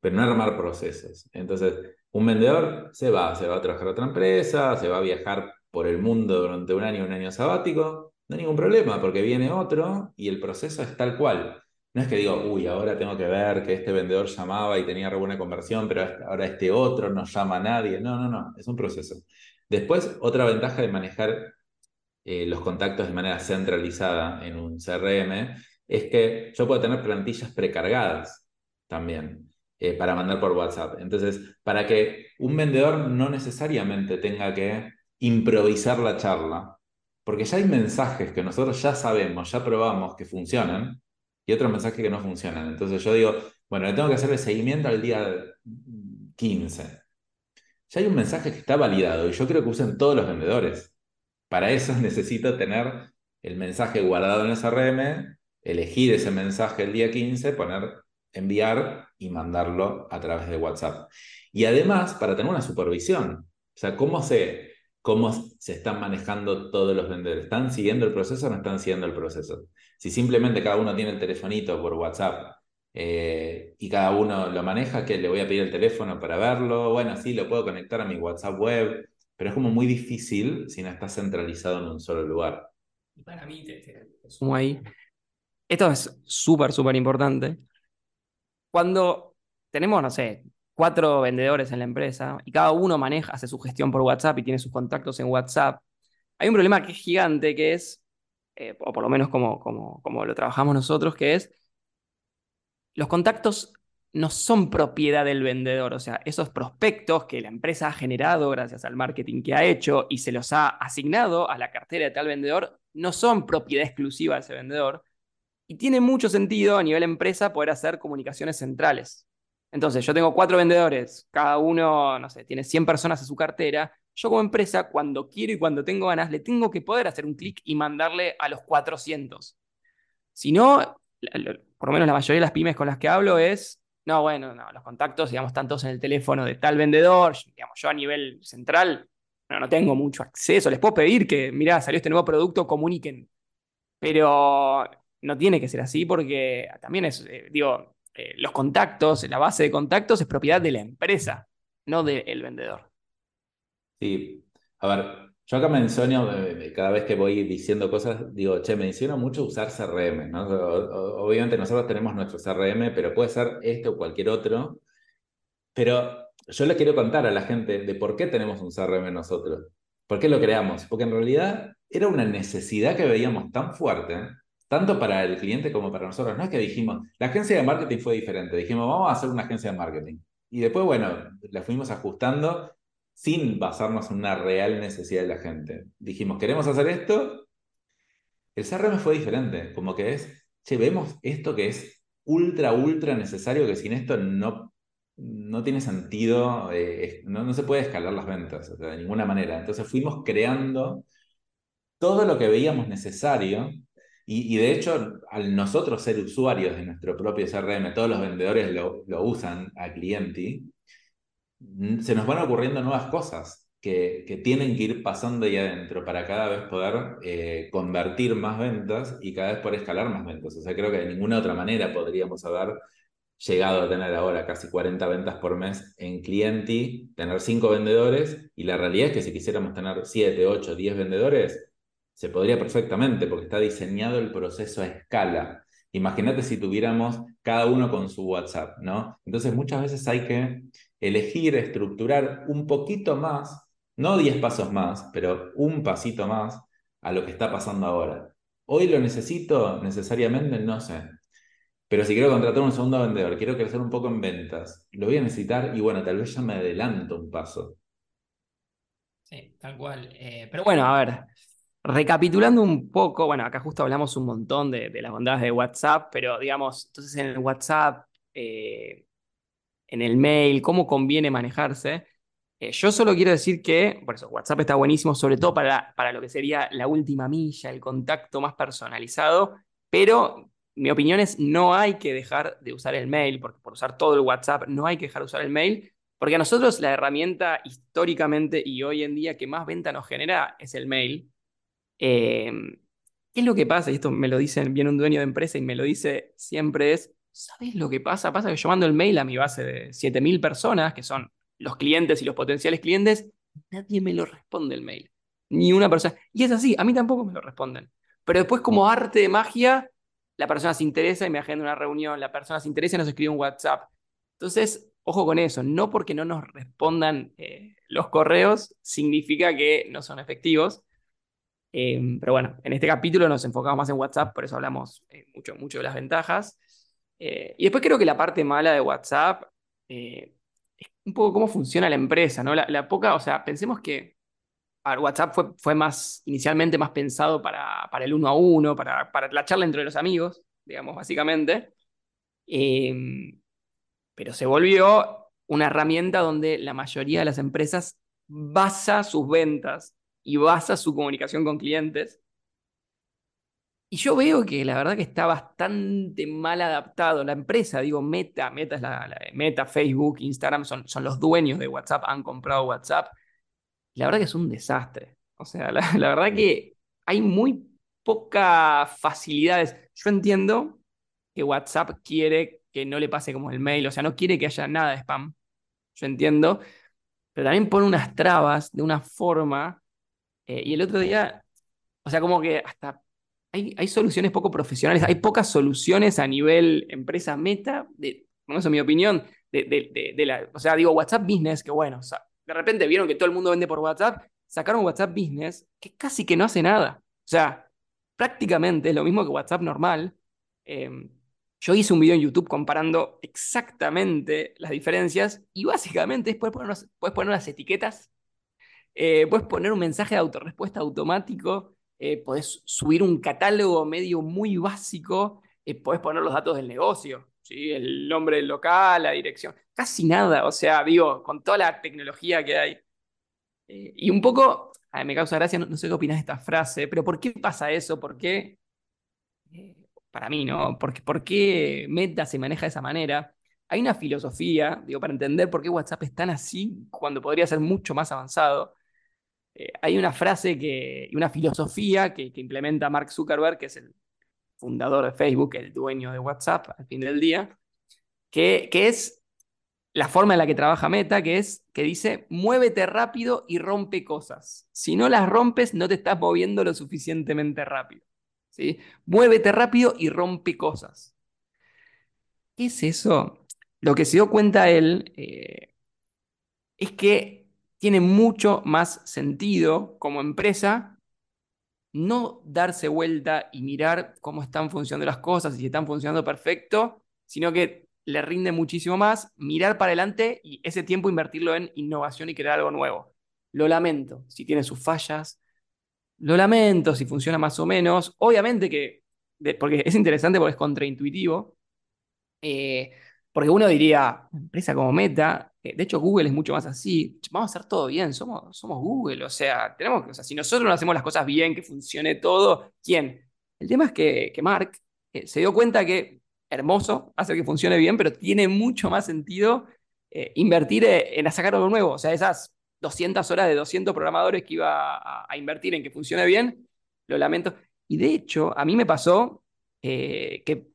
pero no a armar procesos. Entonces, un vendedor se va, se va a trabajar a otra empresa, se va a viajar por el mundo durante un año, un año sabático, no hay ningún problema, porque viene otro y el proceso es tal cual. No es que digo, uy, ahora tengo que ver que este vendedor llamaba y tenía re buena conversión, pero ahora este otro no llama a nadie. No, no, no, es un proceso. Después, otra ventaja de manejar eh, los contactos de manera centralizada en un CRM es que yo puedo tener plantillas precargadas también. eh, para mandar por WhatsApp. Entonces, para que un vendedor no necesariamente tenga que improvisar la charla, porque ya hay mensajes que nosotros ya sabemos, ya probamos que funcionan, y otros mensajes que no funcionan. Entonces yo digo, bueno, le tengo que hacer el seguimiento al día 15. Ya hay un mensaje que está validado y yo creo que usan todos los vendedores. Para eso necesito tener el mensaje guardado en CRM, elegir ese mensaje el día 15, poner enviar y mandarlo a través de WhatsApp. Y además, para tener una supervisión, o sea, cómo se, cómo se están manejando todos los vendedores. ¿Están siguiendo el proceso o no están siguiendo el proceso? Si simplemente cada uno tiene el telefonito por WhatsApp eh, y cada uno lo maneja, que le voy a pedir el teléfono para verlo, bueno, sí, lo puedo conectar a mi WhatsApp web, pero es como muy difícil si no está centralizado en un solo lugar. Para mí, te, sumo ahí. Esto es súper, súper importante. Cuando tenemos, no sé, cuatro vendedores en la empresa y cada uno maneja, hace su gestión por WhatsApp y tiene sus contactos en WhatsApp, hay un problema que es gigante, que es, eh, o por lo menos como, como, como lo trabajamos nosotros, que es los contactos no son propiedad del vendedor, o sea, esos prospectos que la empresa ha generado gracias al marketing que ha hecho y se los ha asignado a la cartera de tal vendedor, no son propiedad exclusiva de ese vendedor. Y tiene mucho sentido a nivel empresa poder hacer comunicaciones centrales. Entonces, yo tengo cuatro vendedores, cada uno, no sé, tiene 100 personas en su cartera. Yo como empresa, cuando quiero y cuando tengo ganas, le tengo que poder hacer un clic y mandarle a los 400. Si no, por lo menos la mayoría de las pymes con las que hablo es, no, bueno, no, los contactos, digamos, están todos en el teléfono de tal vendedor, digamos, yo a nivel central no, no tengo mucho acceso, les puedo pedir que, mira, salió este nuevo producto, comuniquen, pero no tiene que ser así porque también es, eh, digo, eh, los contactos, la base de contactos es propiedad de la empresa, no del vendedor. Sí, a ver, yo acá menciono, cada vez que voy diciendo cosas, digo, che, me mucho usar CRM, ¿no? Obviamente nosotros tenemos nuestro CRM, pero puede ser este o cualquier otro. Pero yo le quiero contar a la gente de por qué tenemos un CRM nosotros. ¿Por qué lo creamos? Porque en realidad era una necesidad que veíamos tan fuerte, tanto para el cliente como para nosotros. No es que dijimos, la agencia de marketing fue diferente, dijimos, vamos a hacer una agencia de marketing. Y después, bueno, la fuimos ajustando sin basarnos en una real necesidad de la gente. Dijimos, queremos hacer esto. El CRM fue diferente, como que es, che, vemos esto que es ultra, ultra necesario, que sin esto no, no tiene sentido, eh, no, no, se puede escalar las ventas de ninguna manera. Entonces fuimos creando todo lo que veíamos necesario y, de hecho, al nosotros ser usuarios de nuestro propio CRM, todos los vendedores lo, usan a cliente, se nos van ocurriendo nuevas cosas que, que, tienen que ir pasando ahí adentro para cada vez poder eh, convertir más ventas y cada vez poder escalar más ventas. O sea, creo que de ninguna otra manera podríamos haber llegado a tener ahora casi 40 ventas por mes en cliente, tener 5 vendedores, y la realidad es que si quisiéramos tener 7, 8, 10 vendedores, se podría perfectamente porque está diseñado el proceso a escala. Imagínate si tuviéramos cada uno con su WhatsApp, ¿no? Entonces muchas veces hay que elegir, estructurar un poquito más, no 10 pasos más, pero un pasito más a lo que está pasando ahora. Hoy lo necesito necesariamente, no sé. Pero si quiero contratar un segundo vendedor, quiero crecer un poco en ventas, lo voy a necesitar y bueno, tal vez ya me adelanto un paso. Sí, tal cual. Eh, pero bueno, a ver, recapitulando un poco, bueno, acá justo hablamos un montón de, las bondades de WhatsApp, pero digamos, entonces en el WhatsApp, eh, en el mail, cómo conviene manejarse. Eh, yo solo quiero decir que, por eso, WhatsApp está buenísimo, sobre todo para, para lo que sería la última milla, el contacto más personalizado, pero mi opinión es no hay que dejar de usar el mail, porque por usar todo el WhatsApp no hay que dejar de usar el mail, porque a nosotros la herramienta históricamente y hoy en día que más venta nos genera es el mail. Eh, ¿Qué es lo que pasa? Y esto me lo dicen, viene un dueño de empresa y me lo dice siempre es, ¿sabes lo que pasa? Pasa que yo mando el mail a mi base de 7.000 personas, que son los clientes y los potenciales clientes, nadie me lo responde el mail. Ni una persona. Y es así, a mí tampoco me lo responden. Pero después, como arte de magia, la persona se interesa y me agenda una reunión, la persona se interesa y nos escribe un WhatsApp. Entonces, ojo con eso, no porque no nos respondan eh, los correos significa que no son efectivos. Eh, pero bueno, en este capítulo nos enfocamos más en WhatsApp, por eso hablamos eh, mucho, mucho de las ventajas. Eh, y después creo que la parte mala de WhatsApp eh, es un poco cómo funciona la empresa, ¿no? La, poca, o sea, pensemos que WhatsApp fue, fue, más, inicialmente más pensado para, para, el uno a uno, para, para, la charla entre los amigos, digamos, básicamente. Em, pero se volvió una herramienta donde la mayoría de las empresas basa sus ventas y basa su comunicación con clientes. Y yo veo que la verdad que está bastante mal adaptado. La empresa, digo, Meta, Meta es la, Meta, Facebook, Instagram son, son los dueños de WhatsApp, han comprado WhatsApp. la verdad que es un desastre. O sea, la, la verdad que hay muy pocas facilidades. Yo entiendo que WhatsApp quiere que no le pase como el mail, o sea, no quiere que haya nada de spam. Yo entiendo, pero también pone unas trabas de una forma. Eh, y el otro día, o sea, como que hasta hay, hay, soluciones poco profesionales, hay pocas soluciones a nivel empresa meta, de, eso es mi opinión, de, de, de, la, o sea, digo, WhatsApp Business, que bueno, o sea, de repente vieron que todo el mundo vende por WhatsApp, sacaron WhatsApp Business, que casi que no hace nada. O sea, prácticamente es lo mismo que WhatsApp normal. Eh, yo hice un video en YouTube comparando exactamente las diferencias y básicamente puedes poner, poner unas etiquetas, eh, puedes poner un mensaje de autorrespuesta automático, eh, puedes subir un catálogo medio muy básico, eh, puedes poner los datos del negocio, ¿sí? el nombre del local, la dirección, casi nada, o sea, digo, con toda la tecnología que hay. y un poco, me causa gracia, no, sé qué opinas de esta frase, pero ¿por qué pasa eso? ¿Por qué? para mí, ¿no? ¿Por, ¿Por qué Meta se maneja de esa manera? Hay una filosofía, digo, para entender por qué WhatsApp es tan así cuando podría ser mucho más avanzado. Eh, hay una frase que, y una filosofía que, implementa Mark Zuckerberg, que es el fundador de Facebook, el dueño de WhatsApp al fin del día, que, que es la forma en la que trabaja Meta, que es que dice, muévete rápido y rompe cosas. Si no las rompes, no te estás moviendo lo suficientemente rápido. Muévete rápido y rompe cosas. ¿Qué es eso? Lo que se dio cuenta él eh, es que tiene mucho más sentido como empresa no darse vuelta y mirar cómo están funcionando las cosas y si están funcionando perfecto, sino que le rinde muchísimo más mirar para adelante y ese tiempo invertirlo en innovación y crear algo nuevo. Lo lamento, si tiene sus fallas, lo lamento si funciona más o menos. Obviamente que, porque es interesante porque es contraintuitivo. Eh, porque uno diría, empresa como Meta, de hecho Google es mucho más así, vamos a hacer todo bien, somos, somos Google, o sea, tenemos o sea, si nosotros no hacemos las cosas bien, que funcione todo, ¿quién? El tema es que, que Mark eh, se dio cuenta que hermoso hacer que funcione bien, pero tiene mucho más sentido invertir en sacar algo nuevo, o sea, esas 200 horas de 200 programadores que iba a, invertir en que funcione bien, lo lamento. Y de hecho, a mí me pasó eh, que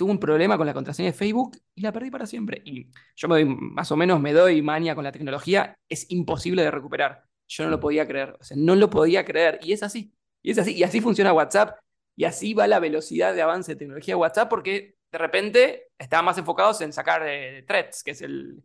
tuve un problema con la contraseña de Facebook y la perdí para siempre. Y yo me doy, más o menos me doy mania con la tecnología, es imposible de recuperar. Yo no lo podía creer, o sea, no lo podía creer. Y es así, y es así, y así funciona WhatsApp, y así va la velocidad de avance de tecnología de WhatsApp, porque de repente estaban más enfocados en sacar eh, threads, que es el,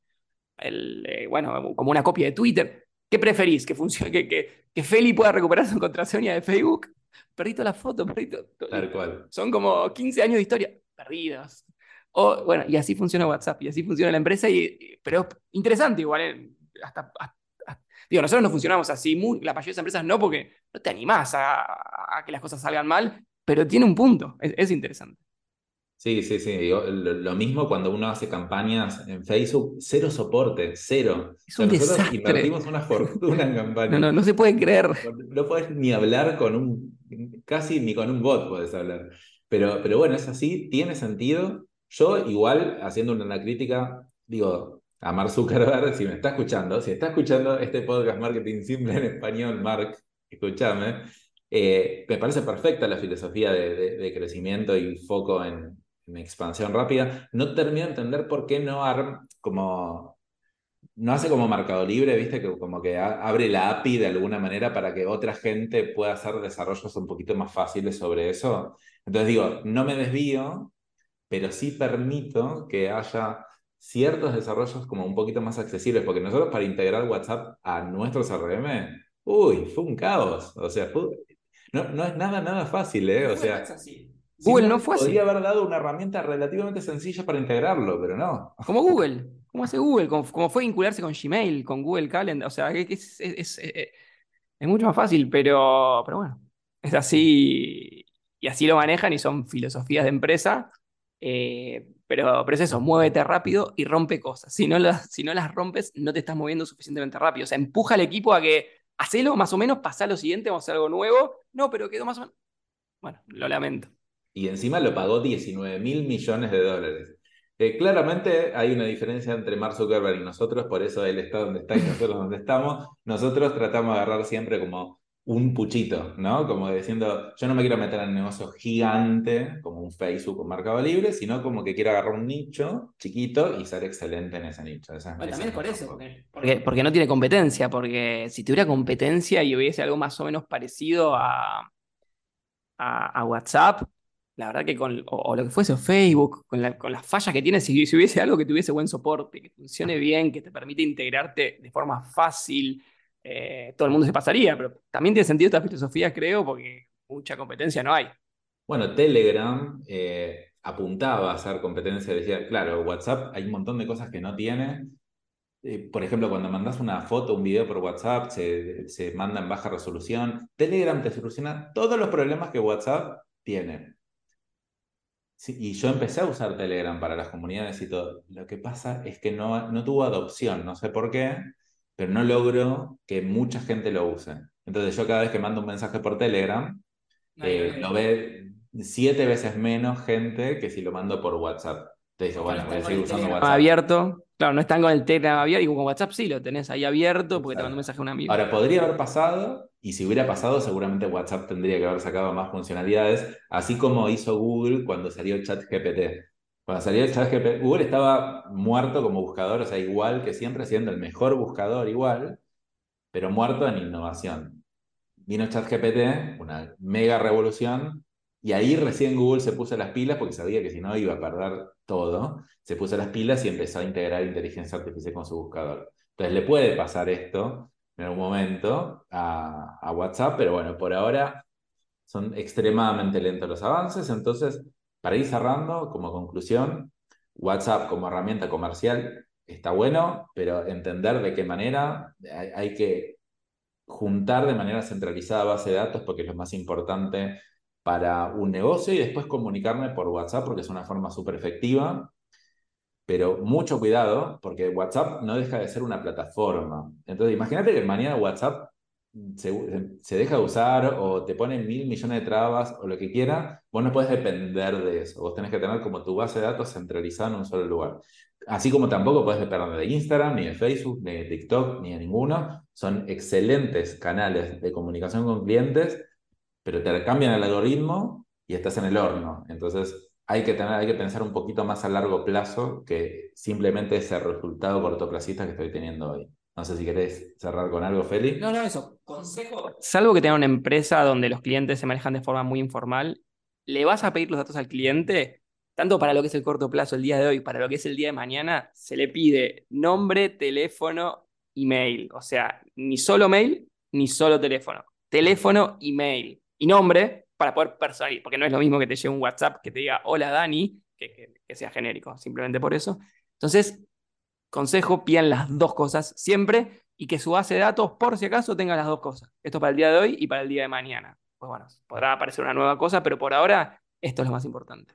el, eh, bueno, como una copia de Twitter. ¿Qué preferís? ¿Que, funcione, que, que, que Feli pueda recuperar su contraseña de Facebook? Perdí la foto, perdí Tal cual. Son como 15 años de historia perdidos. O, bueno, y así funciona WhatsApp, y así funciona la empresa, y, pero interesante igual, ¿eh? hasta, digo, nosotros no funcionamos así, muy, la mayoría de las empresas no, porque no te animás a, que las cosas salgan mal, pero tiene un punto, es interesante. Sí, sí, sí. lo, mismo cuando uno hace campañas en Facebook, cero soporte, cero. Es un nosotros invertimos una fortuna en campañas. No, no, no se puede creer. No, puedes ni hablar con un, casi ni con un bot puedes hablar. Pero, pero bueno, es así, tiene sentido. Yo igual, haciendo una crítica, digo, a Mark Zuckerberg, si me está escuchando, si está escuchando este podcast Marketing Simple en español, Mark, escúchame, eh, me parece perfecta la filosofía de crecimiento y foco en, mi expansión rápida, no termino de entender por qué no, como, no hace como Mercado Libre, ¿viste? Que como que abre la API de alguna manera para que otra gente pueda hacer desarrollos un poquito más fáciles sobre eso. Entonces digo, no me desvío, pero sí permito que haya ciertos desarrollos como un poquito más accesibles, porque nosotros para integrar WhatsApp a nuestro CRM, uy, fue un caos. O sea, no, no es nada, nada fácil, ¿eh? O sea, Google no fue así. Podría haber dado una herramienta relativamente sencilla para integrarlo, pero no. Como Google. ¿Cómo hace Google? Como, fue vincularse con Gmail, con Google Calendar. O sea, es, es, es, mucho más fácil, pero, pero bueno, es así. Y así lo manejan y son filosofías de empresa. Eh, pero, pero es eso, muévete rápido y rompe cosas. Si no, las, si no las rompes, no te estás moviendo suficientemente rápido. O sea, empuja al equipo a que hacelo más o menos, pasa lo siguiente, vamos a hacer algo nuevo. No, pero quedó más o menos. Bueno, lo lamento. Y encima lo pagó 19 mil millones de dólares. Eh, claramente hay una diferencia entre Mark Zuckerberg y nosotros, por eso él está donde está y nosotros donde estamos. Nosotros tratamos de agarrar siempre como un puchito, ¿no? Como diciendo, yo no me quiero meter en un negocio gigante como un Facebook o Mercado Libre, sino como que quiero agarrar un nicho chiquito y ser excelente en ese nicho. también es por eso, porque, porque, no tiene competencia, porque si tuviera competencia y hubiese algo más o menos parecido a, a, WhatsApp, la verdad que con, o, lo que fuese Facebook, con, con las fallas que tiene, si, si hubiese algo que tuviese buen soporte, que funcione bien, que te permite integrarte de forma fácil, eh, todo el mundo se pasaría, pero también tiene sentido esta filosofía, creo, porque mucha competencia no hay. Bueno, Telegram eh, apuntaba a hacer competencia, decía, claro, WhatsApp hay un montón de cosas que no tiene. Eh, por ejemplo, cuando mandas una foto, un video por WhatsApp, se, se manda en baja resolución. Telegram te soluciona todos los problemas que WhatsApp tiene. y yo empecé a usar Telegram para las comunidades y todo. Lo que pasa es que no, no tuvo adopción, no sé por qué pero no logro que mucha gente lo use. Entonces yo cada vez que mando un mensaje por Telegram, eh, lo ve siete veces menos gente que si lo mando por WhatsApp. Te digo, bueno, voy a seguir usando WhatsApp. Abierto. Claro, no están con el Telegram abierto y con WhatsApp sí lo tenés ahí abierto porque te mando un mensaje a un amigo. Ahora, podría haber pasado, y si hubiera pasado, seguramente WhatsApp tendría que haber sacado más funcionalidades, así como hizo Google cuando salió ChatGPT. Cuando salió el ChatGPT, Google estaba muerto como buscador, o sea, igual que siempre, siendo el mejor buscador igual, pero muerto en innovación. Vino ChatGPT, una mega revolución, y ahí recién Google se puso las pilas porque sabía que si no iba a perder todo. Se puso las pilas y empezó a integrar inteligencia artificial con su buscador. Entonces le puede pasar esto en algún momento a, a WhatsApp, pero bueno, por ahora son extremadamente lentos los avances, entonces para ir cerrando, como conclusión, WhatsApp como herramienta comercial está bueno, pero entender de qué manera hay, que juntar de manera centralizada base de datos porque es lo más importante para un negocio y después comunicarme por WhatsApp porque es una forma súper efectiva. Pero mucho cuidado porque WhatsApp no deja de ser una plataforma. Entonces, imagínate que mañana WhatsApp se, deja de usar o te ponen mil millones de trabas o lo que quiera, vos no puedes depender de eso. Vos tenés que tener como tu base de datos centralizada en un solo lugar. Así como tampoco puedes depender de Instagram, ni de Facebook, ni de TikTok, ni de ninguno. Son excelentes canales de comunicación con clientes, pero te cambian el algoritmo y estás en el horno. Entonces hay que, tener, hay que pensar un poquito más a largo plazo que simplemente ese resultado cortoplacista que estoy teniendo hoy. No sé si querés cerrar con algo, Feli. No, no, eso. Consejo. Salvo que tenga una empresa donde los clientes se manejan de forma muy informal, le vas a pedir los datos al cliente, tanto para lo que es el corto plazo, el día de hoy, para lo que es el día de mañana, se le pide nombre, teléfono, email. O sea, ni solo mail, ni solo teléfono. Teléfono, email y nombre para poder personalizar, porque no es lo mismo que te llegue un WhatsApp que te diga hola Dani, que, que sea genérico, simplemente por eso. Entonces, Consejo, pidan las dos cosas siempre y que su base de datos, por si acaso, tenga las dos cosas. Esto para el día de hoy y para el día de mañana. Pues bueno, podrá aparecer una nueva cosa, pero por ahora esto es lo más importante.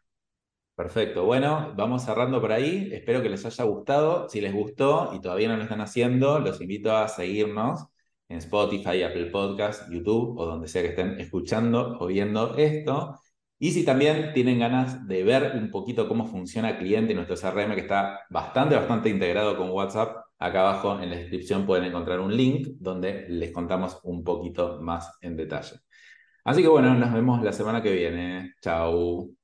Perfecto. Bueno, vamos cerrando por ahí. Espero que les haya gustado. Si les gustó y todavía no lo están haciendo, los invito a seguirnos en Spotify, Apple Podcasts, YouTube o donde sea que estén escuchando o viendo esto. Y si también tienen ganas de ver un poquito cómo funciona cliente nuestro CRM, que está bastante, bastante integrado con WhatsApp, acá abajo en la descripción pueden encontrar un link donde les contamos un poquito más en detalle. Así que bueno, nos vemos la semana que viene. Chao.